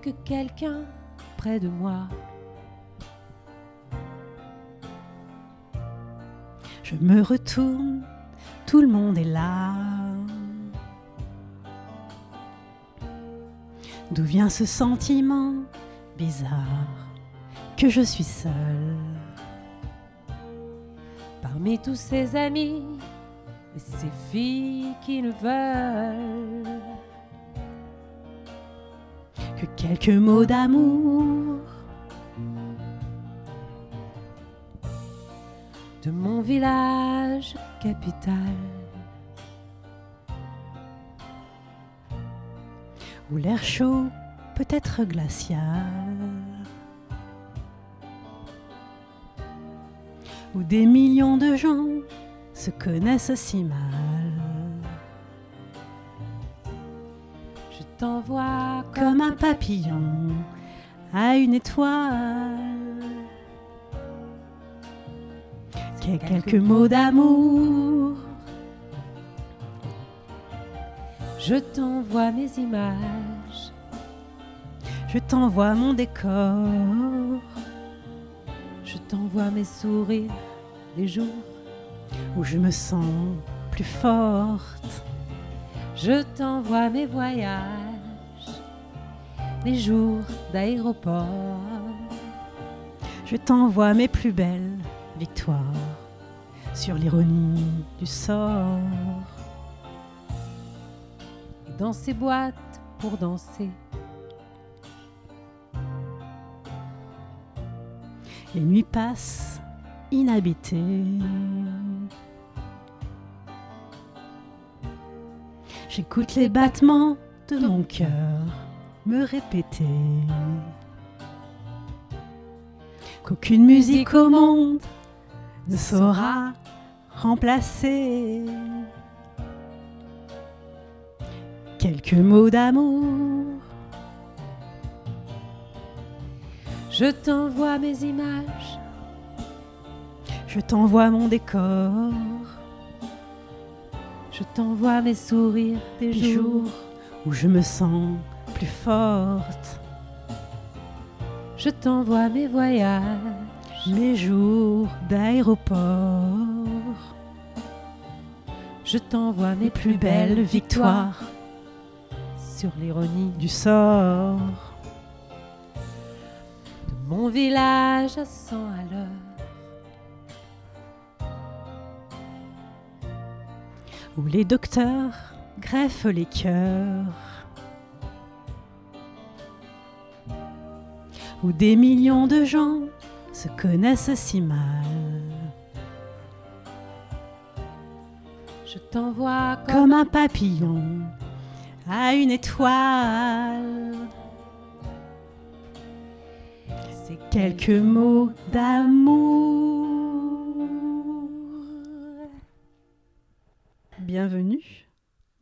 Manque quelqu'un près de moi. Je me retourne, tout le monde est là. D'où vient ce sentiment bizarre que je suis seule? Parmi tous ses amis et ces filles qui le veulent. Que quelques mots d'amour de mon village capital. où l'air chaud peut être glacial où des millions de gens se connaissent si mal. T'envoie comme un papillon à une étoile. Quelques mots d'amour, Je t'envoie mes images. je t'envoie mon décor, Je t'envoie mes sourires des jours. où je me sens plus forte. Je t'envoie mes voyages. Les jours d'aéroport. Je t'envoie mes plus belles victoires sur l'ironie du sort. Dans ces boîtes pour danser. Les nuits passent inhabitées. J'écoute les battements de mon cœur me répéter qu'aucune musique au monde ne saura remplacer quelques mots d'amour. Je t'envoie mes images. Je t'envoie mon décor, Je t'envoie mes sourires des des jours. jours où je me sens Je t'envoie mes voyages. mes jours d'aéroport, Je t'envoie mes mes plus belles victoires sur l'ironie du sort. de mon village à 100 à l'heure. où les docteurs greffent les cœurs, où des millions de gens se connaissent si mal, Je t'envoie comme, comme un papillon à une étoile. ces Quelques mots d'amour. Bienvenue.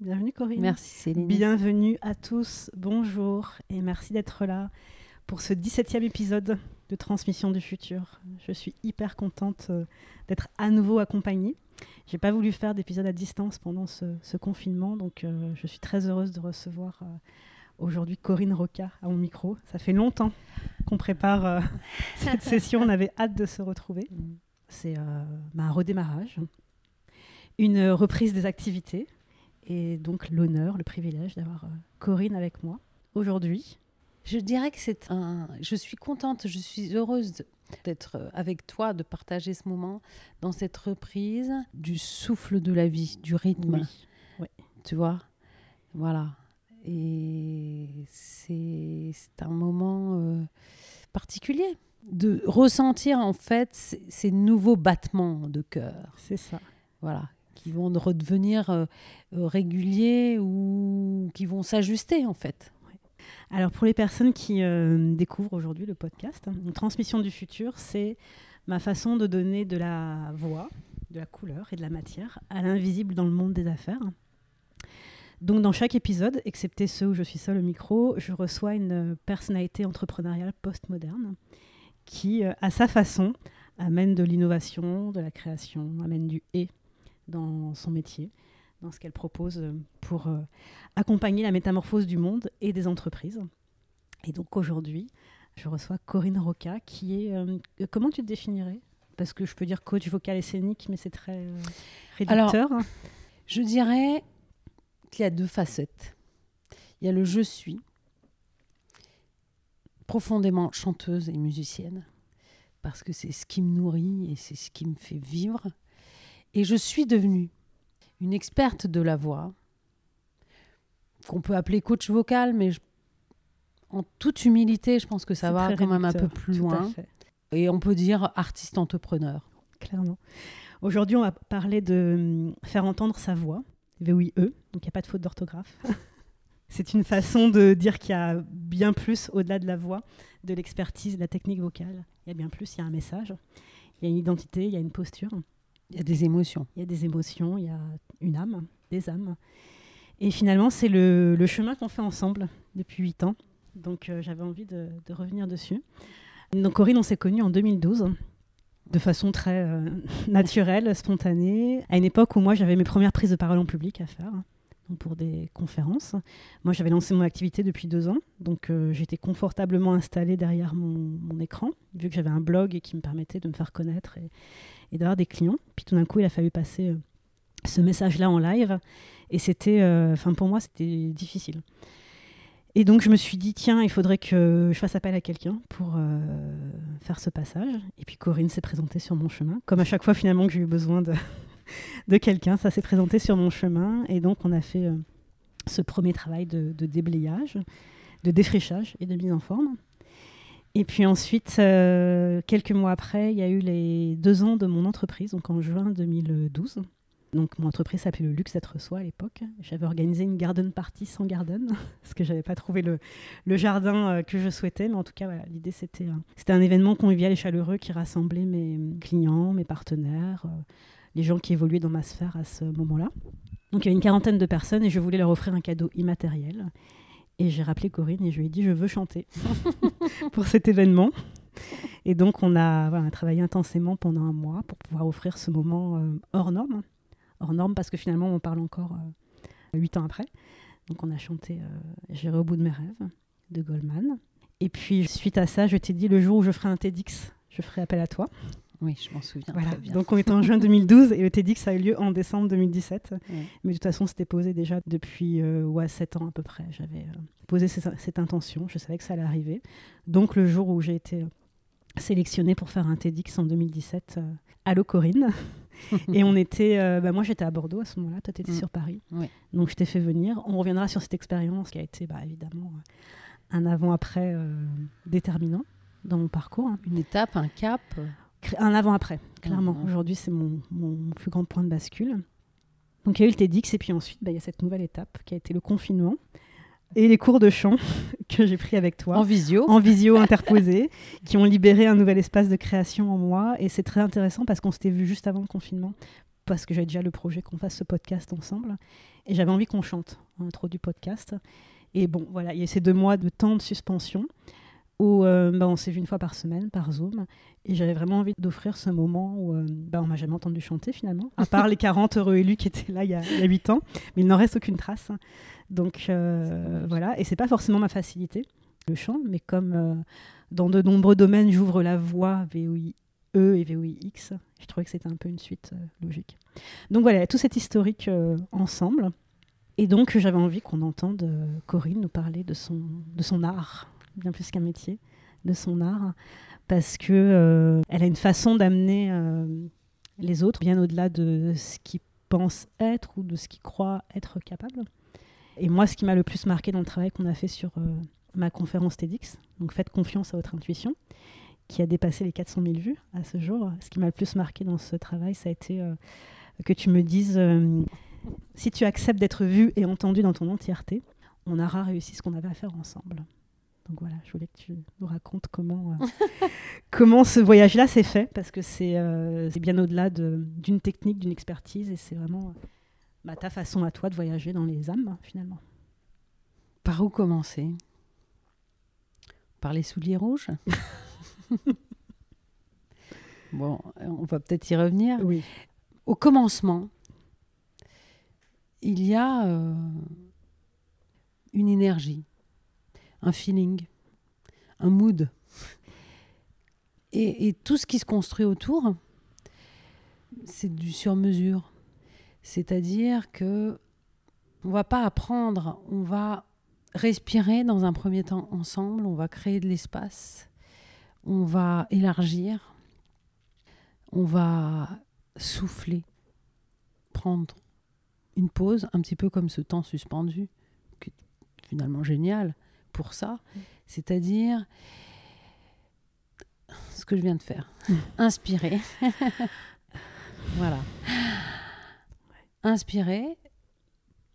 Bienvenue Corinne. Merci Céline. Bienvenue à tous, bonjour et merci d'être là pour ce 17e épisode de Transmission du futur. Je suis hyper contente euh, d'être à nouveau accompagnée. J'ai pas voulu faire d'épisode à distance pendant ce, confinement, donc euh, je suis très heureuse de recevoir euh, aujourd'hui Corinne Roca à mon micro. Ça fait longtemps qu'on prépare cette session, on avait hâte de se retrouver. C'est un redémarrage. une reprise des activités et donc l'honneur, le privilège d'avoir Corinne avec moi aujourd'hui. Je dirais que c'est un. Je suis contente, je suis heureuse d'être euh, avec toi, de partager ce moment dans cette reprise du souffle de la vie, du rythme. Oui. Tu vois Voilà. Et c'est un moment euh, particulier de ressentir en fait ces, ces nouveaux battements de cœur. C'est ça. Voilà. Qui vont redevenir euh, euh, réguliers ou qui vont s'ajuster en fait. Alors pour les personnes qui euh, découvrent aujourd'hui le podcast, hein, une transmission du futur, c'est ma façon de donner de la voix, de la couleur et de la matière à l'invisible dans le monde des affaires. Donc dans chaque épisode, excepté ceux où je suis seule au micro, je reçois une personnalité entrepreneuriale postmoderne qui, euh, à sa façon, amène de l'innovation, de la création, amène du et dans son métier, dans ce qu'elle propose euh, pour euh, accompagner la métamorphose du monde et des entreprises. Et donc aujourd'hui, je reçois Corinne Roca, qui est... euh, comment tu te définirais? Parce que je peux dire coach vocal et scénique, mais c'est très euh, réducteur. hein. Je dirais qu'il y a deux facettes. Il y a le je suis, profondément chanteuse et musicienne, parce que c'est ce qui me nourrit et c'est ce qui me fait vivre. Et je suis devenue une experte de la voix, qu'on peut appeler coach vocal, mais je- en toute humilité, je pense que ça va quand même un peu plus loin. Et on peut dire artiste entrepreneur. clairement. Aujourd'hui, on va parler de hum, faire entendre sa voix, VOIE, donc il n'y a pas de faute d'orthographe. C'est une façon de dire qu'il y a bien plus au-delà de la voix, de l'expertise, de la technique vocale. Il y a bien plus, il y a un message, il y a une identité, il y a une posture, Il y a des émotions. il y a des émotions, il y a une âme, des âmes. Et finalement, c'est le, chemin qu'on fait ensemble depuis huit ans. Donc euh, j'avais envie de, revenir dessus. Donc Corinne, on s'est connus en 2012 de façon très euh, naturelle, spontanée, à une époque où moi j'avais mes premières prises de parole en public à faire, pour des conférences. Moi j'avais lancé mon activité depuis deux ans, donc euh, j'étais confortablement installée derrière mon, écran, vu que j'avais un blog et qui me permettait de me faire connaître et, d'avoir des clients. Puis tout d'un coup il a fallu passer euh, ce message-là en live, et c'était, euh, enfin pour moi c'était difficile. Et donc je me suis dit, tiens, il faudrait que je fasse appel à quelqu'un pour faire ce passage. Et puis Corinne s'est présentée sur mon chemin. Comme à chaque fois finalement que j'ai eu besoin de, de quelqu'un, ça s'est présenté sur mon chemin. Et donc on a fait euh, ce premier travail de, déblayage, de défrichage et de mise en forme. Et puis ensuite, euh, quelques mois après, il y a eu les deux ans de mon entreprise, donc en juin 2012. Donc mon entreprise s'appelait le luxe d'être soi à l'époque. J'avais organisé une garden party sans garden parce que j'avais pas trouvé le, jardin euh, que je souhaitais. Mais en tout cas, l'idée c'était un événement convivial et chaleureux qui rassemblait mes clients, mes partenaires, les gens qui évoluaient dans ma sphère à ce moment-là. Donc il y avait une quarantaine de personnes et je voulais leur offrir un cadeau immatériel. Et j'ai rappelé Corinne et je lui ai dit je veux chanter pour cet événement. Et donc on a, travaillé intensément pendant un mois pour pouvoir offrir ce moment euh, hors norme hors norme parce que finalement on parle encore euh, huit ans après. Donc on a chanté euh, J'irai au bout de mes rêves de Goldman. Et puis suite à ça, je t'ai dit le jour où je ferai un TEDx, je ferai appel à toi. Oui, je m'en souviens Voilà. très bien. Donc on était en juin 2012 et le TEDx a eu lieu en décembre 2017. Ouais. Mais de toute façon, c'était posé déjà depuis euh, ouais, 7 ans à peu près. J'avais euh, posé cette, cette intention, je savais que ça allait arriver. Donc le jour où j'ai été euh, sélectionnée pour faire un TEDx en 2017, euh, Allô Corinne et on était, euh, bah, moi j'étais à Bordeaux à ce moment-là, toi tu étais Mm. sur Paris. Oui. Donc je t'ai fait venir. On reviendra sur cette expérience qui a été bah, évidemment un avant-après euh, déterminant dans mon parcours. hein. Une étape, un cap. Un avant-après, clairement. Mhm. Aujourd'hui c'est mon, mon plus grand point de bascule. Donc il y a eu le TEDx et puis ensuite bah, il y a cette nouvelle étape qui a été le confinement et les cours de chant que j'ai pris avec toi En visio. en visio interposé, qui ont libéré un nouvel espace de création en moi. Et c'est très intéressant parce qu'on s'était vu juste avant le confinement, parce que j'avais déjà le projet qu'on fasse ce podcast ensemble. Et j'avais envie qu'on chante en intro du podcast. Et bon, voilà, il y a ces deux mois de temps de suspension où euh, bah, on s'est vu une fois par semaine, par Zoom. Et j'avais vraiment envie d'offrir ce moment où euh, bah, on m'a jamais entendu chanter finalement, à part les 40 heureux élus qui étaient là il y a, il y a 8 ans. Mais il n'en reste aucune trace. Donc euh, voilà, et c'est pas forcément ma facilité, le chant, mais comme euh, dans de nombreux domaines, j'ouvre la VOIE, E et VOIX. Je trouvais que c'était un peu une suite logique. Donc voilà, tout cet historique ensemble. Et donc j'avais envie qu'on entende Corinne nous parler de son, de son art, bien plus qu'un métier, de son art, parce que euh, elle a une façon d'amener euh, les autres bien au-delà de ce qu'ils pensent être ou de ce qu'ils croient être capables. Et moi, ce qui m'a le plus marqué dans le travail qu'on a fait sur euh, ma conférence TEDx, donc faites confiance à votre intuition, qui a dépassé les 400 000 vues à ce jour. Ce qui m'a le plus marqué dans ce travail, ça a été que tu me dises, si tu acceptes d'être vu et entendu dans ton entièreté, on aura réussi ce qu'on avait à faire ensemble. Donc voilà, je voulais que tu nous racontes comment, euh, comment ce voyage-là s'est fait, parce que c'est euh, bien au-delà de- d'une technique, d'une expertise, et c'est vraiment euh, bah, ta façon à toi de voyager dans les âmes, finalement. Par où commencer? Par les souliers rouges? Bon, on va peut-être y revenir. Oui. Au commencement, il y a euh, une énergie, un feeling, un mood. Et, tout ce qui se construit autour, c'est du sur-mesure. C'est-à-dire que on va pas apprendre, on va respirer dans un premier temps ensemble, on va créer de l'espace, on va élargir, on va souffler, prendre une pause, un petit peu comme ce temps suspendu, qui est finalement génial pour ça, c'est-à-dire ce que je viens de faire. Inspirer. voilà. Inspirer,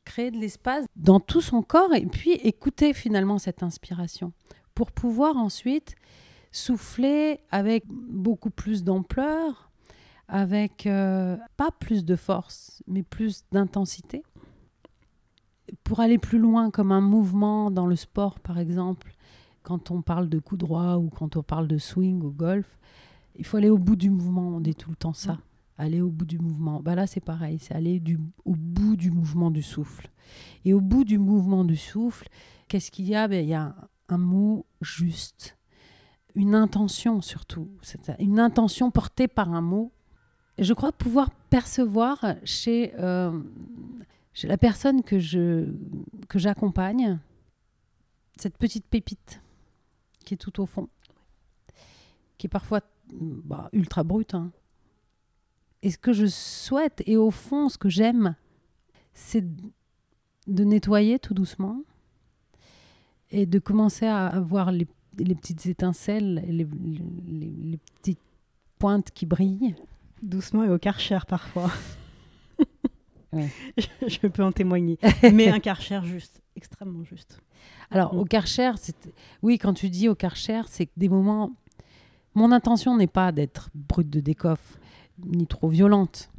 créer de l'espace dans tout son corps et puis écouter finalement cette inspiration pour pouvoir ensuite souffler avec beaucoup plus d'ampleur, avec euh, pas plus de force, mais plus d'intensité. Pour aller plus loin, comme un mouvement dans le sport, par exemple, quand on parle de coup droit ou quand on parle de swing ou golf, il faut aller au bout du mouvement. On dit tout le temps ça. Aller au bout du mouvement. Bah là, c'est pareil. C'est aller du, au bout du mouvement du souffle. Et au bout du mouvement du souffle, qu'est-ce qu'il y a? Ben, Il y a un, un mot juste, une intention surtout. C'est une intention portée par un mot. Je crois pouvoir percevoir chez, euh, chez la personne que je que j'accompagne cette petite pépite qui est tout au fond, qui est parfois bah, ultra brute. hein. Et ce que je souhaite, et au fond, ce que j'aime, c'est de nettoyer tout doucement et de commencer à avoir les, les petites étincelles, les, les- petites pointes qui brillent. Doucement et au karcher parfois. Je, peux en témoigner. Mais un karcher juste, extrêmement juste. Alors, Mm. au Karcher, c'est- oui, quand tu dis au Karcher, c'est que des moments. Mon intention n'est pas d'être brute de décoffre, ni trop violente.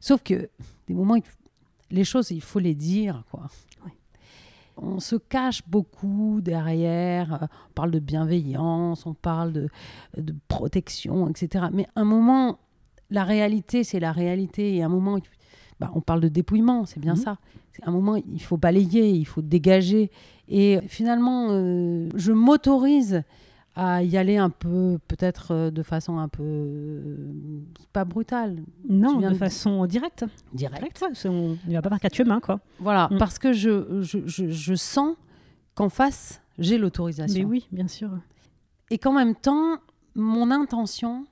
Sauf que des moments, les choses, il faut les dire, quoi. On se cache beaucoup derrière, euh, on parle de bienveillance, on parle de, de protection, etc. Mais un moment, la réalité, c'est la réalité. Et un moment, il- bah, on parle de dépouillement, c'est bien Mhm. ça. C'est un moment, il faut balayer, il faut dégager. Et finalement, euh, je m'autorise à y aller un peu, peut-être euh, de façon un peu, euh, pas brutale, Non, de de- façon directe. directe. Direct, ouais, on ne va pas par quatre chemins, quoi. Voilà, Mm. parce que je, je, je- je sens qu'en face, j'ai l'autorisation. Mais oui, bien sûr. Et qu'en même temps, mon intention,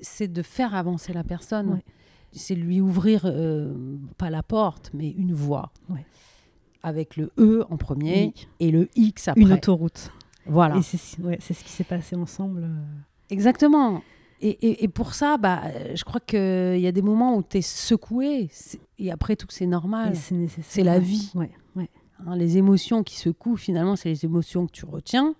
c'est de faire avancer la personne. Ouais. C'est lui ouvrir, euh, pas la porte, mais une voie. Ouais. Avec le E en premier Oui. et le X après. Une autoroute. Voilà. Et c'est ouais, ce qui s'est passé ensemble. euh. Exactement. Et, et- et pour ça, bah, je crois qu'il y a des moments où tu es secoué. Et après tout, c'est normal. C'est la vie. Ouais, ouais. Hein, les émotions qui secouent, finalement, c'est les émotions que tu retiens.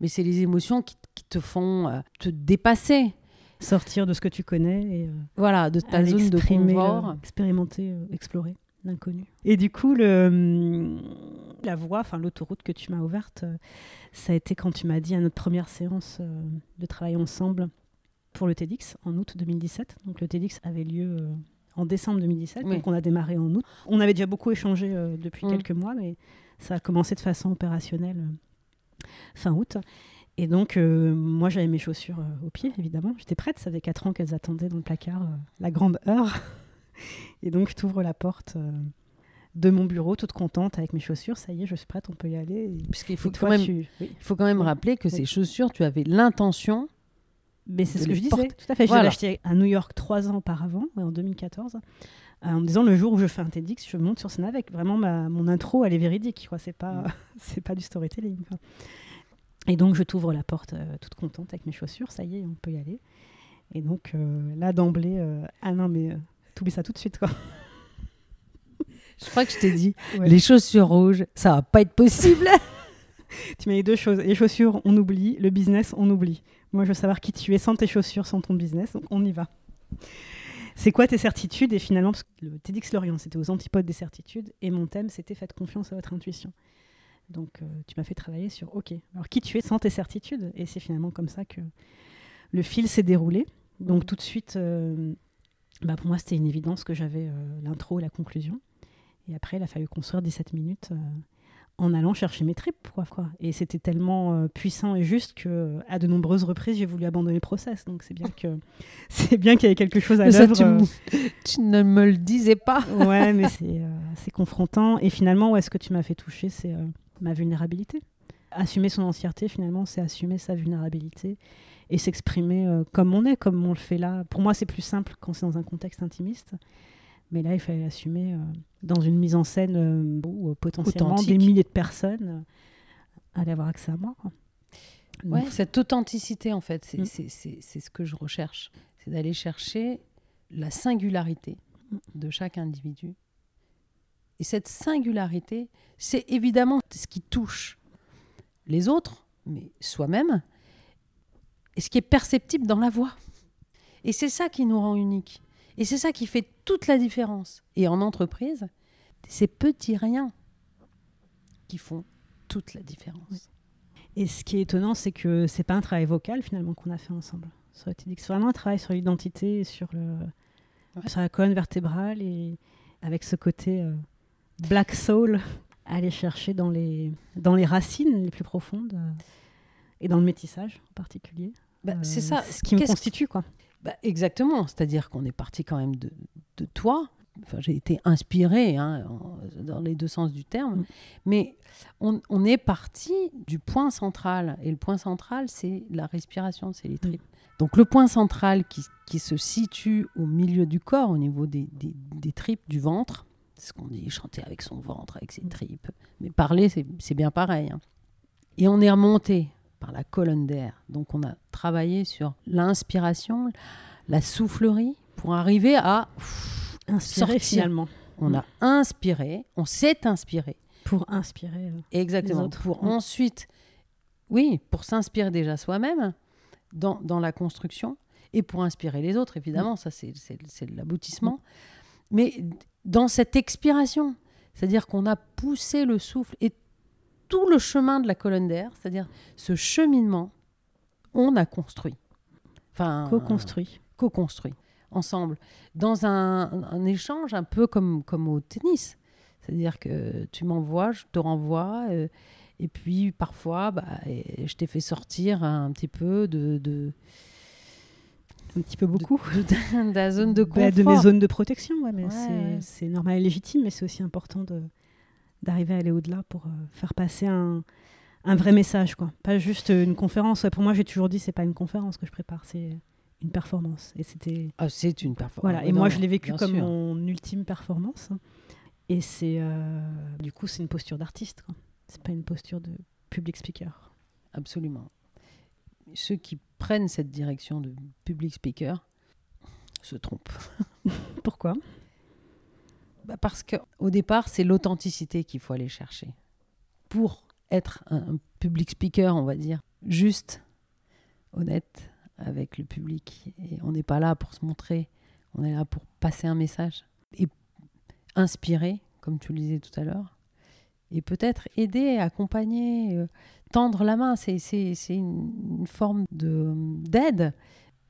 Mais c'est les émotions qui, qui te font euh, te dépasser. Sortir de ce que tu connais et euh, Voilà, de ta zone de confort. euh, expérimenter, euh, explorer l'inconnu. Et du coup, le, hum, la voie, enfin l'autoroute que tu m'as ouverte, ça a été quand tu m'as dit à notre première séance euh, de travail ensemble pour le TEDx en août 2017. Donc le TEDx avait lieu euh, en décembre 2017, Oui. donc on a démarré en août. On avait déjà beaucoup échangé euh, depuis Mm. quelques mois, mais ça a commencé de façon opérationnelle euh, fin août. Et donc, euh, moi, j'avais mes chaussures euh, aux pieds, évidemment. J'étais prête, ça faisait 4 ans qu'elles attendaient dans le placard euh, la grande heure. Et donc, je t'ouvre la porte euh, de mon bureau, toute contente, avec mes chaussures. Ça y est, je suis prête, on peut y aller. Puisqu'il faut, toi, quand même, tu- oui. faut quand même rappeler que Oui. ces chaussures, tu avais l'intention. Mais c'est ce que je disais. Tout à fait. Voilà. acheté à New York trois ans auparavant, en 2014, euh, en me disant le jour où je fais un TEDx, je monte sur scène avec. Vraiment, ma, mon intro, elle est véridique. C'est pas, Mm. c'est pas du storytelling. quoi. Et donc, je t'ouvre la porte euh, toute contente avec mes chaussures. Ça y est, on peut y aller. Et donc, euh, là, d'emblée, euh, ah non, mais euh, t'oublies ça tout de suite. Quoi. Je crois que je t'ai dit, Ouais. les chaussures rouges, ça va pas être possible. Tu m'as dit deux choses. Les chaussures, on oublie. Le business, on oublie. Moi, je veux savoir qui tu es sans tes chaussures, sans ton business. Donc, on y va. C'est quoi tes certitudes? Et finalement, parce que le TEDx Lorient, c'était aux antipodes des certitudes. Et mon thème, c'était faites confiance à votre intuition. Donc, euh, tu m'as fait travailler sur OK. Alors, qui tu es sans tes certitudes? Et c'est finalement comme ça que le fil s'est déroulé. Donc, tout de suite, euh, bah, pour moi, c'était une évidence que j'avais euh, l'intro et la conclusion. Et après, il a fallu construire 17 minutes. en allant chercher mes tripes. Quoi, quoi. Et c'était tellement puissant et juste que à de nombreuses reprises, j'ai voulu abandonner le process. Donc c'est bien que c'est bien qu'il y ait quelque chose à l'œuvre. tu, tu ne me le disais pas. ouais, mais c'est c'est confrontant. Et finalement, où est-ce que tu m'as fait toucher? C'est ma vulnérabilité. Assumer son entièreté, finalement, c'est assumer sa vulnérabilité et s'exprimer euh, comme on est, comme on le fait là. Pour moi, c'est plus simple quand c'est dans un contexte intimiste. Mais là, il fallait l'assumer euh, dans une mise en scène euh, où potentiellement Authentique. des milliers de personnes allaient avoir accès à moi. Ouais, Donc, cette authenticité, en fait, c'est Mm. c'est ce que je recherche. C'est d'aller chercher la singularité Mm. de chaque individu. Et cette singularité, c'est évidemment ce qui touche les autres, mais soi-même, et ce qui est perceptible dans la voix. Et c'est ça qui nous rend uniques. Et c'est ça qui fait toute la différence. Et en entreprise, ces petits riens qui font toute la différence. Et ce qui est étonnant, c'est que c'est pas un travail vocal finalement qu'on a fait ensemble. C'est vraiment un travail sur l'identité, sur, le, Ouais. sur la colonne vertébrale et avec ce côté euh, black soul, aller chercher dans les, dans les racines les plus profondes euh, et dans le métissage en particulier. Bah, Euh, c'est ça. Ce qui me constitue, quoi. Bah, exactement, c'est-à-dire qu'on est parti quand même de, de toi. Enfin, j'ai été inspirée hein, en- dans les deux sens du terme, Mm. mais on, on est parti du point central. Et le point central, c'est la respiration, c'est les tripes. Donc le point central qui, qui se situe au milieu du corps, au niveau des, des- des tripes, du ventre, c'est ce qu'on dit, chanter avec son ventre, avec ses Mm. tripes. Mais parler, c'est bien pareil. hein. Et on est remonté par la colonne d'air. Donc on a travaillé sur l'inspiration, la soufflerie, pour arriver à... Inspirer Sortir. finalement. On Mm. a inspiré, on s'est inspiré. Pour inspirer. euh, Exactement. Les autres. Pour Mm. ensuite, oui, pour s'inspirer déjà soi-même dans, dans la construction et pour inspirer les autres, évidemment, ça c'est l'aboutissement. Mais dans cette expiration, c'est-à-dire qu'on a poussé le souffle et tout le chemin de la colonne d'air, c'est-à-dire ce cheminement, on a construit. Enfin, Co-construit. co-construit ensemble dans un, un échange un peu comme, comme au tennis. C'est-à-dire que tu m'envoies, je te renvoie, euh, et puis parfois, bah, je t'ai fait sortir un petit peu de, de, Un petit peu beaucoup. de, zone de confort. Bah, de mes zones de protection, ouais, mais Ouais, c'est, normal et légitime, mais c'est aussi important de, d'arriver à aller au-delà pour euh, faire passer un, un vrai message, quoi. Pas juste une conférence. Ouais, Pour moi, j'ai toujours dit, c'est pas une conférence que je prépare, c'est une performance. Et c'était Ah, c'est une performance. voilà. Ah, Et non, moi, je l'ai vécu comme sûr. mon ultime performance. Et c'est, euh, du coup, c'est une posture d'artiste. C'est pas une posture de public speaker. Absolument. Ceux qui prennent cette direction de public speaker se trompent. Pourquoi? Bah, parce qu'au départ, c'est l'authenticité qu'il faut aller chercher. Pour être un public speaker, on va dire, juste, honnête avec le public. Et on n'est pas là pour se montrer, on est là pour passer un message. Et inspirer, comme tu le disais tout à l'heure. Et peut-être aider, accompagner, euh, tendre la main. C'est, une, une forme de, d'aide.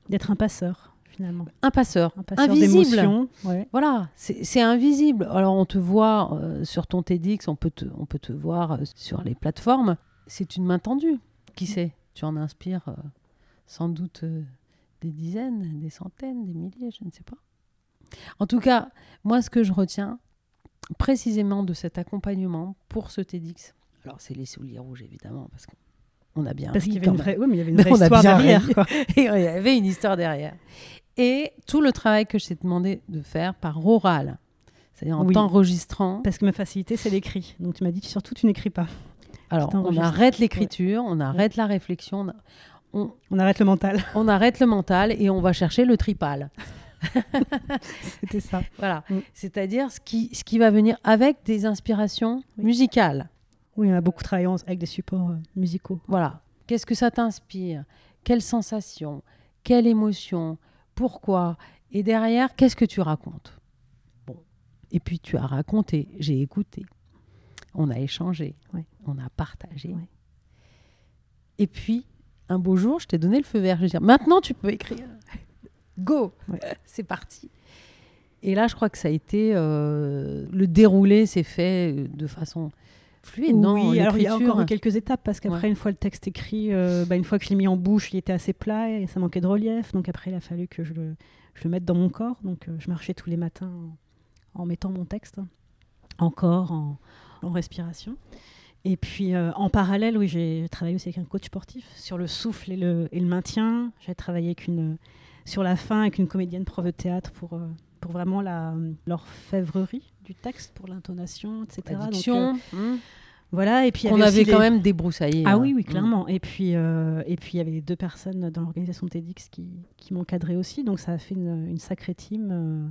D'être un passeur, finalement. Un passeur, Un passeur invisible. Ouais. Voilà, c'est invisible. Alors on te voit euh, sur ton TEDx, on peut te, on peut te voir euh, sur les plateformes. C'est une main tendue. Qui sait? Tu en inspires euh, sans doute des dizaines, des centaines, des milliers, je ne sais pas. En tout cas, moi, ce que je retiens précisément de cet accompagnement pour ce TEDx, alors c'est les souliers rouges évidemment, parce qu'on a bien Parce qu'il y avait une vraie, oui, mais il y avait une vraie histoire derrière. quoi. Et il y avait une histoire derrière. Et tout le travail que je t'ai demandé de faire par oral, c'est-à-dire en Oui. t'enregistrant. Parce que ma facilité, c'est l'écrit. Donc tu m'as dit surtout tu n'écris pas. Alors, on arrête l'écriture, on arrête la réflexion, on, on- On arrête le mental. on arrête le mental et on va chercher le tripal. C'était ça. Voilà. Mm. C'est-à-dire ce qui, ce qui va venir avec des inspirations Oui. musicales. Oui, on a beaucoup travaillé avec des supports euh, musicaux. Voilà. Qu'est-ce que ça t'inspire? Quelle sensation Quelle émotion? Pourquoi? Et derrière, qu'est-ce que tu racontes? Bon. Et puis tu as raconté, j'ai écouté. On a échangé, Ouais. on a partagé. Ouais. Et puis, un beau jour, je t'ai donné le feu vert. Je vais dire, maintenant tu peux écrire. Go Ouais. C'est parti. Et là, je crois que ça a été. euh, le déroulé s'est fait euh, de façon fluide, non oui, alors il y a encore quelques étapes parce qu'après, Ouais. une fois le texte écrit, euh, bah, une fois que je l'ai mis en bouche, il était assez plat et ça manquait de relief. Donc après, il a fallu que je le, je le mette dans mon corps. Donc euh, je marchais tous les matins en, en mettant mon texte en corps, en, en respiration. Et puis euh, en parallèle, oui, j'ai travaillé aussi avec un coach sportif sur le souffle et le, et le maintien. J'ai travaillé avec une, sur la fin avec une comédienne prof de théâtre pour, pour vraiment l'orfèvrerie du texte, pour l'intonation, etc. Donc, euh, hmm, voilà, et puis qu'on avait quand même débroussaillé. Ah hein. oui, oui, Hmm. clairement. Et puis, euh, et puis il y avait deux personnes dans l'organisation TEDx qui, qui m'encadraient aussi, donc ça a fait une, une sacrée team. euh.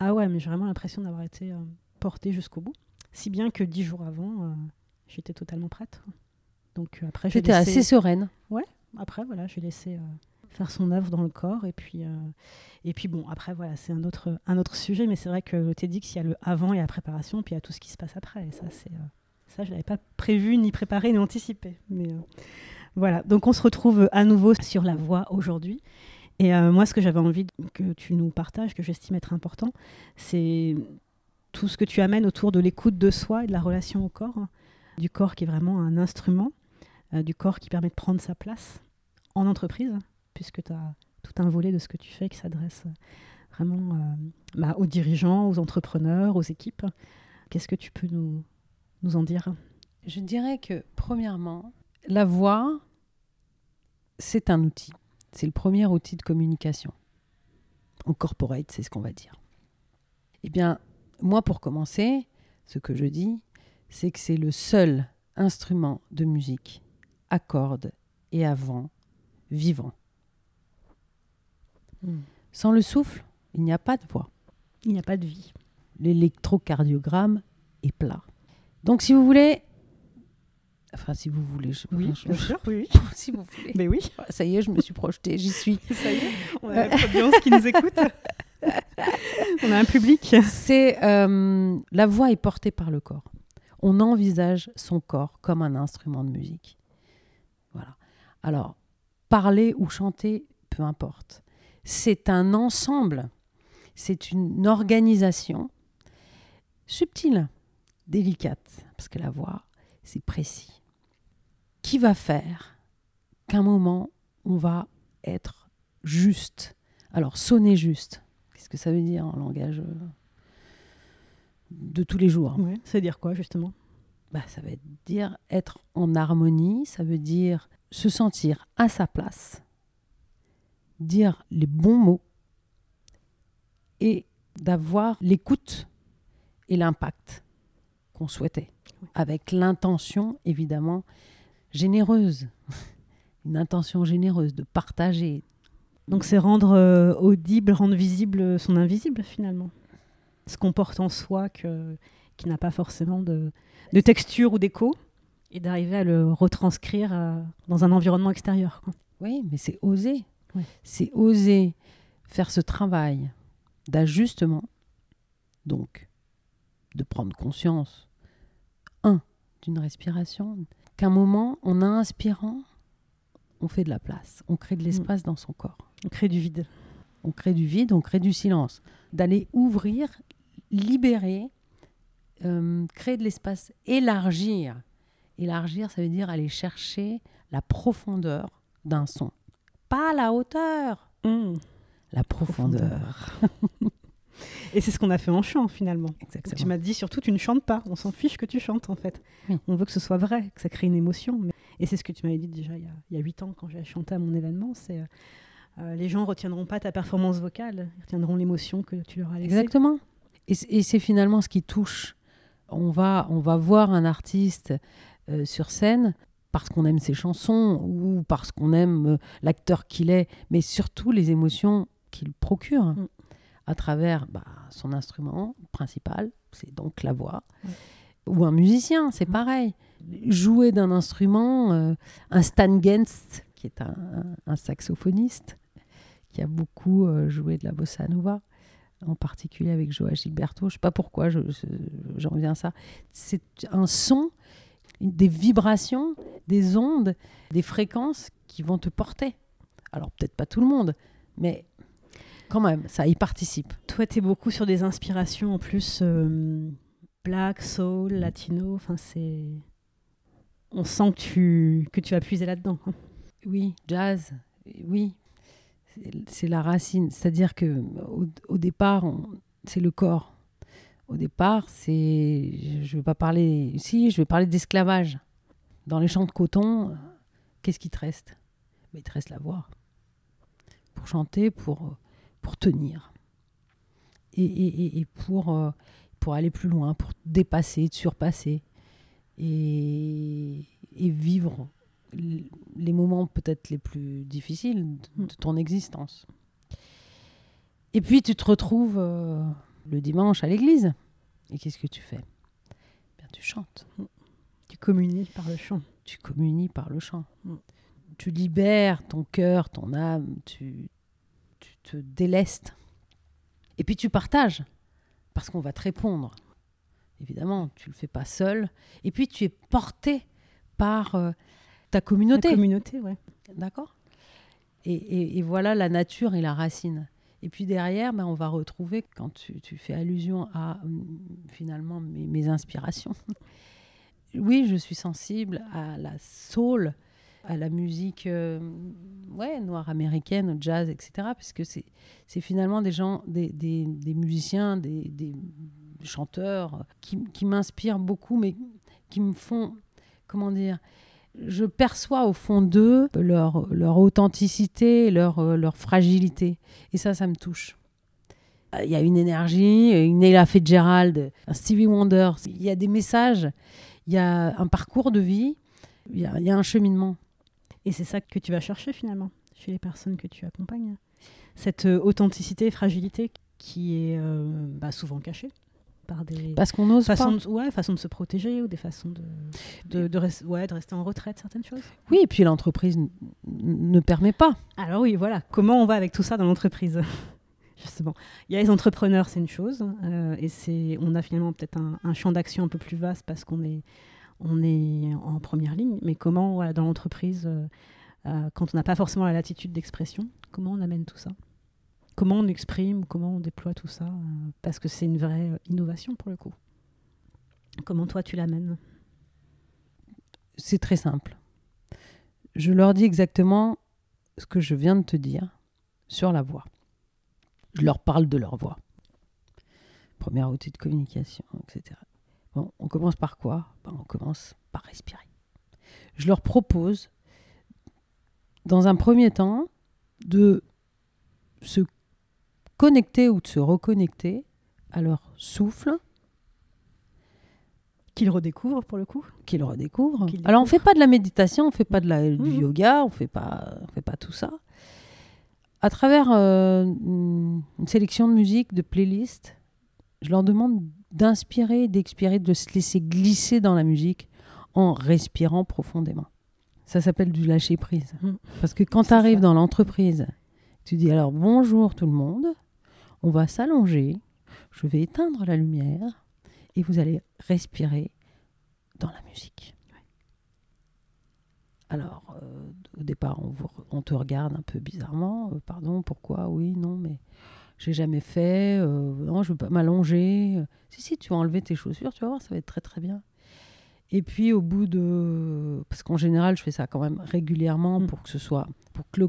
Ah ouais, mais j'ai vraiment l'impression d'avoir été euh, portée jusqu'au bout, si bien que dix jours avant, euh, j'étais totalement prête. Donc après, j'ai J'étais laissé- assez sereine. après voilà, j'ai laissé faire son œuvre dans le corps et puis euh, et puis bon après voilà, c'est un autre un autre sujet, mais c'est vrai que le TEDx il y a le avant et la préparation, puis il y a tout ce qui se passe après. Et ça c'est euh, ça je l'avais pas prévu ni préparé ni anticipé. Mais euh, voilà, donc on se retrouve à nouveau sur la voie aujourd'hui. Et moi, ce que j'avais envie que tu nous partages, que j'estime être important, c'est tout ce que tu amènes autour de l'écoute de soi et de la relation au corps, hein. du corps qui est vraiment un instrument, du corps qui permet de prendre sa place en entreprise, puisque tu as tout un volet de ce que tu fais qui s'adresse euh, vraiment euh, bah, aux dirigeants, aux entrepreneurs, aux équipes. Qu'est-ce que tu peux nous, nous en dire? Je dirais que, premièrement, la voix, c'est un outil. C'est le premier outil de communication. En corporate, c'est ce qu'on va dire. Eh bien, moi, pour commencer, ce que je dis, c'est que c'est le seul instrument de musique à cordes et à vent vivant. Sans le souffle, il n'y a pas de voix. Il n'y a pas de vie. L'électrocardiogramme est plat. Donc, si vous voulez. Enfin, si vous voulez. Je, Oui, je- bien sûr, oui. si vous voulez. Mais oui, Ça y est, je me suis projetée, j'y suis. ça y est, on a notre audience qui nous écoute. on a un public. C'est euh, la voix est portée par le corps. On envisage son corps comme un instrument de musique. Voilà. Alors, parler ou chanter, peu importe. C'est un ensemble. C'est une organisation subtile, délicate, parce que la voix, c'est précis. Qui va faire qu'un moment, on va être juste? Alors, sonner juste, qu'est-ce que ça veut dire en langage euh, de tous les jours? Ouais, ça veut dire quoi, justement? Bah, Ça veut dire être en harmonie, ça veut dire se sentir à sa place, dire les bons mots et d'avoir l'écoute et l'impact qu'on souhaitait, avec l'intention évidemment généreuse, une intention généreuse de partager. Donc c'est rendre euh, audible, rendre visible son invisible, finalement. Ce qu'on porte en soi, que, qui n'a pas forcément de, de texture ou d'écho, et d'arriver à le retranscrire euh, dans un environnement extérieur. quoi. Oui, mais c'est oser. Ouais. C'est oser faire ce travail d'ajustement, donc de prendre conscience, un, d'une respiration, qu'un moment, en inspirant, on fait de la place, on crée de l'espace dans son corps. On crée du vide. On crée du vide, on crée du silence. D'aller ouvrir, libérer, euh, créer de l'espace, élargir. Élargir, ça veut dire aller chercher la profondeur d'un son. Pas la hauteur, Mmh. la profondeur. Et c'est ce qu'on a fait en chant finalement. Exactement. Tu m'as dit surtout tu ne chantes pas, on s'en fiche que tu chantes en fait. Oui. On veut que ce soit vrai, que ça crée une émotion. mais- Et c'est ce que tu m'avais dit déjà il y a- huit ans quand j'ai chanté à mon événement, c'est euh, euh, les gens retiendront pas ta performance vocale, ils retiendront l'émotion que tu leur as laissée. Exactement. Et c'est finalement ce qui touche. On va, on va voir un artiste euh, sur scène parce qu'on aime ses chansons ou parce qu'on aime euh, l'acteur qu'il est, mais surtout les émotions qu'il procure Mm. à travers bah, son instrument principal, c'est donc la voix. Ou un musicien, c'est Mm. pareil. Jouer d'un instrument, euh, un Stan Getz, qui est un, saxophoniste, qui a beaucoup euh, joué de la bossa nova, en particulier avec Joa Gilberto. Je sais pas pourquoi je- je- j'en viens à ça. C'est un son, des vibrations, des ondes, des fréquences qui vont te porter. Alors peut-être pas tout le monde, mais quand même, ça y participe. Toi, tu es beaucoup sur des inspirations en plus euh, black, soul, latino. Enfin, c'est. On sent que tu, que tu as puisé là-dedans. hein. Oui, jazz, oui, C'est- la racine. C'est-à-dire que au, au départ, on- c'est le corps. Au départ, c'est, je vais pas parler, si, je vais parler d'esclavage. Dans les champs de coton, qu'est-ce qui te reste? Mais Il te reste la voix pour chanter, pour pour tenir et, et- et- et pour euh, pour aller plus loin, pour dépasser, te surpasser et, et vivre les moments peut-être les plus difficiles de, de ton existence. Et puis tu te retrouves euh, le dimanche à l'église. Et qu'est-ce que tu fais? Bien, tu chantes. Tu communies par le chant. Tu communies par le chant. Mm. Tu libères ton cœur, ton âme, tu, tu te délestes. Et puis tu partages, parce qu'on va te répondre. Évidemment, tu le fais pas seul. Et puis tu es porté par euh, ta communauté. La communauté, ouais. D'accord? Et, et- et voilà la nature et la racine. Et puis derrière, ben, on va retrouver, quand tu, fais allusion à hum, finalement mes, inspirations, oui, je suis sensible à la soul, à la musique euh, ouais, noire américaine, jazz, etc. Puisque c'est c'est finalement des gens, des, musiciens, des, chanteurs qui m'inspirent beaucoup, mais qui me font, comment dire, je perçois au fond d'eux leur, authenticité, leur, euh, leur fragilité. Et ça, ça me touche. Euh, Il y a une énergie, une Ella Fitzgerald, un Stevie Wonder. Il y a des messages, il y a un parcours de vie, il y a, un cheminement. Et c'est ça que tu vas chercher finalement chez les personnes que tu accompagnes. Cette euh, authenticité et fragilité qui est bah, souvent cachée par des Parce qu'on pas. façons de, ouais, façons de se protéger ou des façons de, de, de res- ouais, de rester en retraite, certaines choses. Oui, et puis l'entreprise ne permet pas. Alors oui, voilà. Comment on va avec tout ça dans l'entreprise? Justement, il y a les entrepreneurs, c'est une chose, euh, et c'est, on a finalement peut-être un, un champ d'action un peu plus vaste parce qu'on est, on est en première ligne. Mais comment, voilà, dans l'entreprise, euh, euh, quand on n'a pas forcément la latitude d'expression, comment on amène tout ça? Comment on exprime, comment on déploie tout ça euh, Parce que c'est une vraie euh, innovation pour le coup. Comment toi tu l'amènes? C'est très simple. Je leur dis exactement ce que je viens de te dire sur la voix. Je leur parle de leur voix. Premier outil de communication, etc. Bon, on commence par quoi? Ben, On commence par respirer. Je leur propose, dans un premier temps, de se connecter ou de se reconnecter à leur souffle Qu'ils redécouvrent pour le coup qu'ils redécouvrent. Alors on fait pas de la méditation, on fait pas de la, du Mhm. yoga, on fait pas, on fait pas tout ça. À travers euh, une sélection de musique, de playlists, je leur demande d'inspirer, d'expirer, de se laisser glisser dans la musique en respirant profondément. Ça s'appelle du lâcher prise. Mhm. Parce que quand tu arrives ça. dans l'entreprise, tu dis alors bonjour tout le monde, on va s'allonger, je vais éteindre la lumière et vous allez respirer dans la musique. Alors, euh, au départ, on, vous- on te regarde un peu bizarrement. euh, pardon, pourquoi Oui, non, mais j'ai jamais fait. euh, non, je veux pas m'allonger. Si, si, tu vas enlever tes chaussures, tu vas voir, ça va être très très bien. Et puis au bout de... Parce qu'en général, je fais ça quand même régulièrement Mm. pour que ce soit... Pour que le,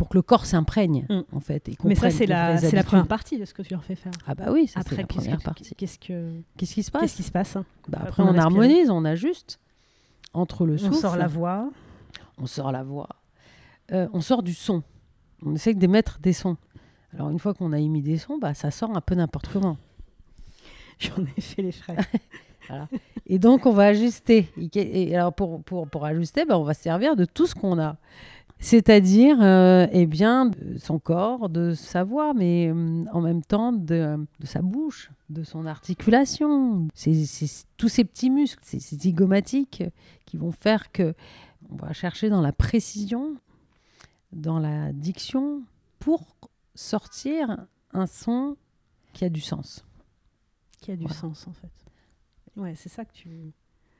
pour que le corps s'imprègne, Mm. en fait. Et Mais ça, c'est la, première partie de ce que tu leur fais faire. Ah bah oui, ça c'est Après, la première partie. qu'est-ce que, Qu'est-ce qui se passe qu'est-ce qui se passe Bah, Après, Après, on on harmonise, on ajuste entre le On souffle. sort la voix. on sort la voix, Euh, on sort du son. On essaie d'émettre des sons. Alors une fois qu'on a émis des sons, bah, ça sort un peu n'importe comment. J'en ai fait les frais. Et donc on va ajuster. Et alors pour, pour, pour ajuster, bah, on va se servir de tout ce qu'on a. C'est-à-dire, euh, eh bien, de son corps, de sa voix, mais euh, en même temps de, de sa bouche, de son articulation. C'est c'est tous ces petits muscles, ces, ces zygomatiques qui vont faire que on va chercher dans la précision, dans la diction, pour sortir un son qui a du sens. Qui a du Voilà. sens, en fait. Ouais, c'est ça que tu...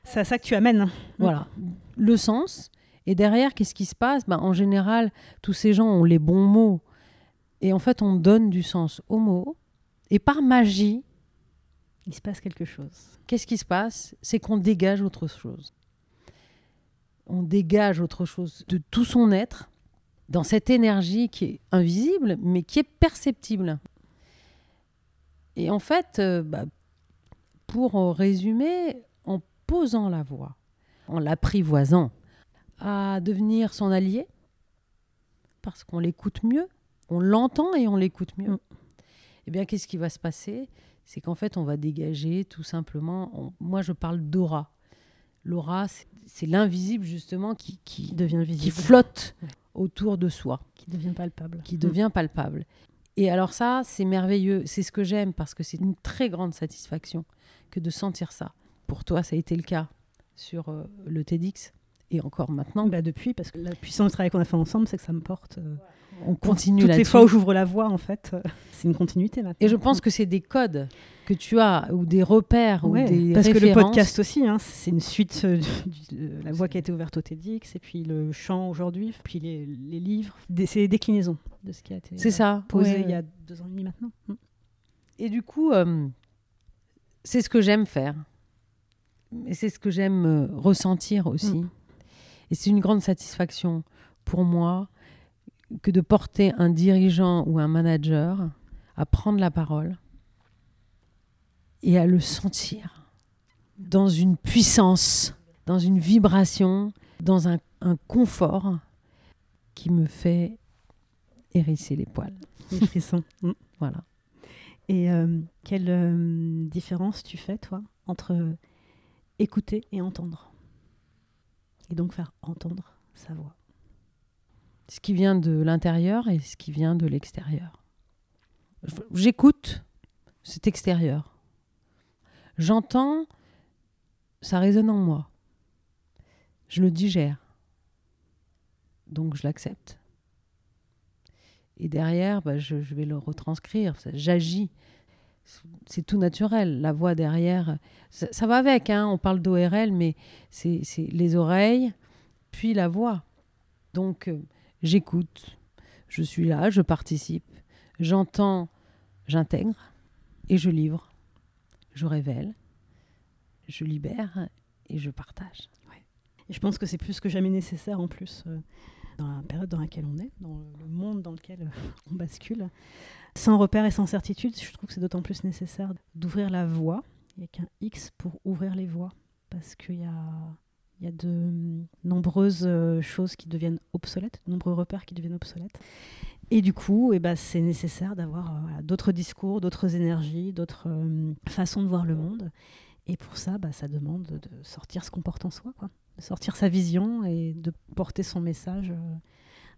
C'est à ça que tu amènes. Voilà, le sens. Et derrière, qu'est-ce qui se passe? Ben, En général, tous ces gens ont les bons mots. Et en fait, on donne du sens aux mots. Et par magie, Il se passe quelque chose. qu'est-ce qui se passe? C'est qu'on dégage autre chose. On dégage autre chose de tout son être, dans cette énergie qui est invisible, mais qui est perceptible. Et en fait, euh, bah, pour résumer, en posant la voix, en l'apprivoisant, à devenir son allié, parce qu'on l'écoute mieux, on l'entend et on l'écoute mieux. Mm. Eh bien, qu'est-ce qui va se passer? C'est qu'en fait, on va dégager tout simplement. on- moi, je parle d'aura. L'aura, c'est- l'invisible justement qui, Qui devient qui visible. flotte autour de soi, Qui devient palpable. qui Mm. devient palpable. Et alors ça, c'est merveilleux. C'est ce que j'aime parce que c'est une très grande satisfaction que de sentir ça. Pour toi, ça a été le cas sur euh, le TEDx? Et encore maintenant. Bah, depuis, parce que la puissance du travail qu'on a fait ensemble, c'est que ça me porte. euh, on continue Toutes les fois où j'ouvre la voie, en fait, euh, c'est une continuité maintenant. Et je pense que c'est des codes que tu as ou des repères Ouais, ou des parce que le podcast aussi, hein, c'est une suite euh, du- de la voie qui a été ouverte au TEDx, et puis le chant aujourd'hui, puis les, les livres, c'est des déclinaisons de ce qui a été euh, ça. posé ouais. il y a deux ans et demi maintenant. Mm. Et du coup, c'est ce que j'aime faire. Et c'est ce que j'aime ressentir aussi. Mm. Et c'est une grande satisfaction pour moi que de porter un dirigeant ou un manager à prendre la parole et à le sentir dans une puissance, dans une vibration, dans un, un confort qui me fait hérisser les poils. Les frissons. Mm. Voilà. Et euh, quelle euh, différence tu fais, toi, entre écouter et entendre? Et donc faire entendre sa voix. ce qui vient de l'intérieur et ce qui vient de l'extérieur. J'écoute, c'est extérieur. J'entends, ça résonne en moi. Je le digère. Donc je l'accepte. Et derrière, bah, je, je vais le retranscrire. J'agis. C'est tout naturel. La voix derrière, ça, va avec. hein. On parle d'ORL, mais c'est c'est les oreilles, puis la voix. Donc, euh, j'écoute, je suis là, je participe, j'entends, j'intègre et je livre, je révèle, je libère et je partage. Et je pense que c'est plus que jamais nécessaire en plus euh, dans la période dans laquelle on est, dans le monde dans lequel euh, on bascule. Sans repère et sans certitude, je trouve que c'est d'autant plus nécessaire d'ouvrir la voie, avec un X pour ouvrir les voies, parce qu'il y a, il a de nombreuses euh, choses qui deviennent obsolètes, de nombreux repères qui deviennent obsolètes. Et du coup, eh ben, c'est nécessaire d'avoir euh, d'autres discours, d'autres énergies, d'autres euh, façons de voir le monde. Et pour ça, bah, ça demande de sortir ce qu'on porte en soi, quoi. de sortir sa vision et de porter son message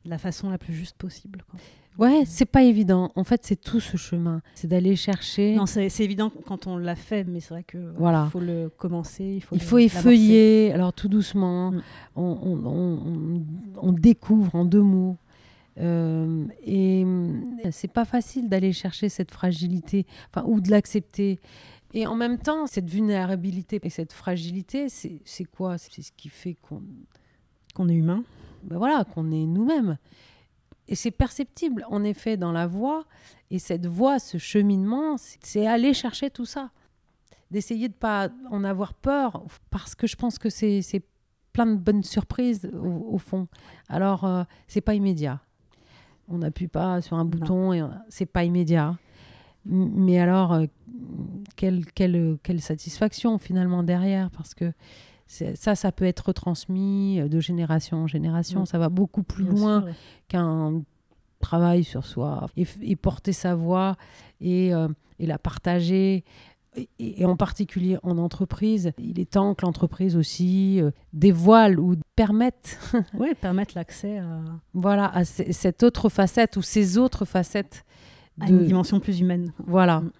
de la façon la plus juste possible. quoi. Ouais, c'est pas évident. En fait, c'est tout ce chemin. C'est d'aller chercher. Non, c'est évident quand on l'a fait, mais c'est vrai que voilà, Voilà. il faut le commencer, il faut, Il faut effeuiller, alors tout doucement. Mm. On, on- on- on- on découvre en deux mots. Euh, et hum, c'est pas facile d'aller chercher cette fragilité, enfin, ou de l'accepter. Et en même temps, cette vulnérabilité et cette fragilité, c'est c'est quoi? C'est ce qui fait qu'on qu'on est humain. Ben voilà, qu'on est nous-mêmes. Et c'est perceptible, en effet, dans la voix. Et cette voix, ce cheminement, c'est- aller chercher tout ça. d'essayer de pas en avoir peur, parce que je pense que c'est plein de bonnes surprises au, au fond. Alors, euh, c'est pas immédiat. On n'appuie pas sur un bouton et c'est pas immédiat. Mais alors, euh, quelle, quelle, quelle satisfaction finalement derrière, parce que ça, ça peut être retransmis euh, de génération en génération. Mm. Ça va beaucoup plus Bien loin qu'un travail sur soi et, porter sa voix et, euh, et la partager. Et, et en particulier en entreprise, il est temps que l'entreprise aussi euh, dévoile ou permette Oui, permettre l'accès à, voilà, à ce- cette autre facette ou ces autres facettes. à de- une dimension plus humaine. Voilà. Mm.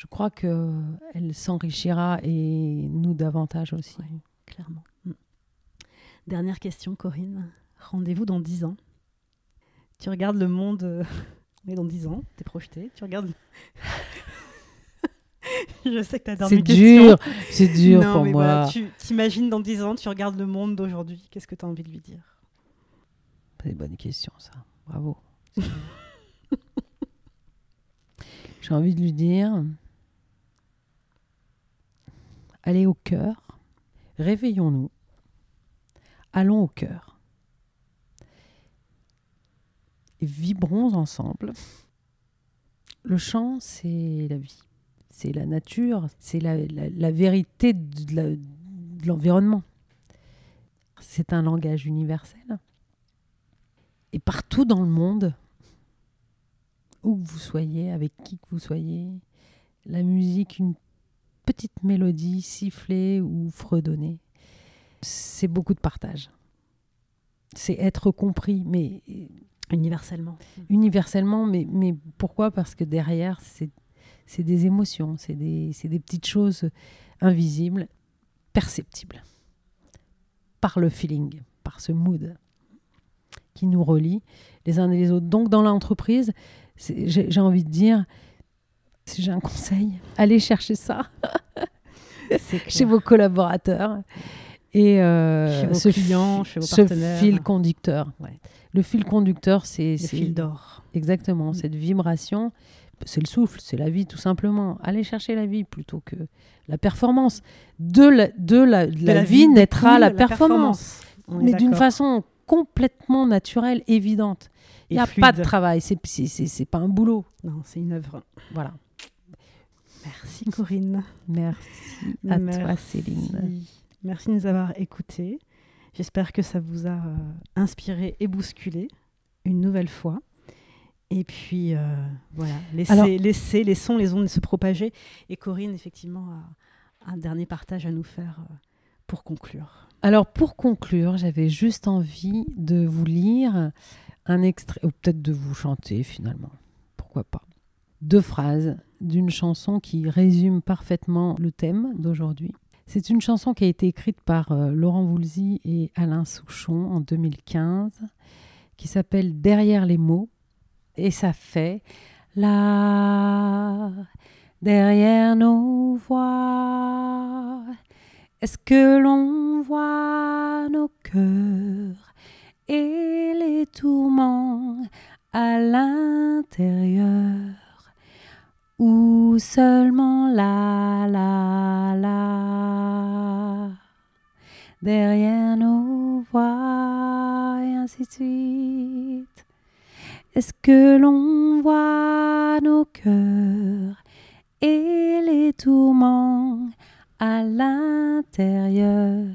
Je crois que elle s'enrichira et nous davantage aussi. Clairement. Mm. Dernière question, Corinne. Rendez-vous dans 10 ans. Tu regardes le monde. euh, on est dans 10 ans, t'es projeté. Tu regardes. Je sais que t'as C'est dur, c'est dur Non, pour mais moi. voilà, tu t'imagines dans 10 ans, tu regardes le monde d'aujourd'hui. Qu'est-ce que tu as envie de lui dire? C'est une bonne question, ça. Bravo. J'ai envie de lui dire allez au cœur, réveillons-nous, allons au cœur. Et vibrons ensemble. Le chant, c'est la vie, c'est la nature, c'est la, la- vérité de l'environnement. C'est un langage universel. Et partout dans le monde, où que vous soyez, avec qui que vous soyez, la musique, une petite mélodie sifflée ou fredonnée, c'est beaucoup de partage. C'est être compris, mais Universellement. universellement, mais, mais pourquoi? Parce que derrière, c'est des émotions, c'est des, des petites choses invisibles, perceptibles, par le feeling, par ce mood qui nous relie les uns et les autres. Donc dans l'entreprise, j'ai envie de dire, si j'ai un conseil, allez chercher ça chez vos collaborateurs et euh, Chez vos ce clients, chez vos ce partenaires. fil conducteur. Ouais. Le fil conducteur, c'est Le fil d'or. Exactement, cette vibration, c'est le souffle, c'est la vie tout simplement. Allez chercher la vie plutôt que la performance. De la, de la, de la vie naîtra la performance, mais d'une façon complètement naturelle, évidente. Il n'y a pas de travail, c'est pas un boulot. Non, c'est une œuvre. Voilà. Merci Corinne. Merci à toi. Céline. Merci de nous avoir écoutés. J'espère que ça vous a euh, inspiré et bousculé une nouvelle fois. Et puis, euh, voilà, laissez, Alors- laissez, laissons les ondes se propager. Et Corinne, effectivement, a un dernier partage à nous faire euh, pour conclure. Alors pour conclure, j'avais juste envie de vous lire un extrait, ou peut-être de vous chanter finalement, pourquoi pas. Deux phrases d'une chanson qui résume parfaitement le thème d'aujourd'hui. C'est une chanson qui a été écrite par euh, Laurent Voulzy et Alain Souchon en 2015, qui s'appelle Derrière les mots, et ça fait là, derrière nos voix. Est-ce que l'on voit nos cœurs et les tourments à l'intérieur? Ou seulement là, là, là derrière nos voix et ainsi de suite. Est-ce que l'on voit nos cœurs et les tourments à l'intérieur?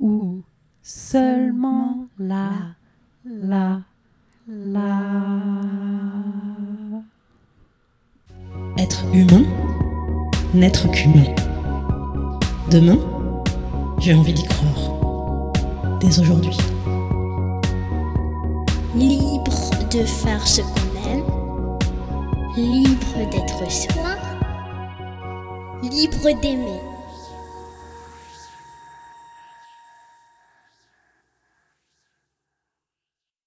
Ou seulement là, là, là. Être humain, n'être qu'humain. Demain, j'ai envie d'y croire. Dès aujourd'hui. Libre de faire ce qu'on aime, libre d'être soi, libre d'aimer.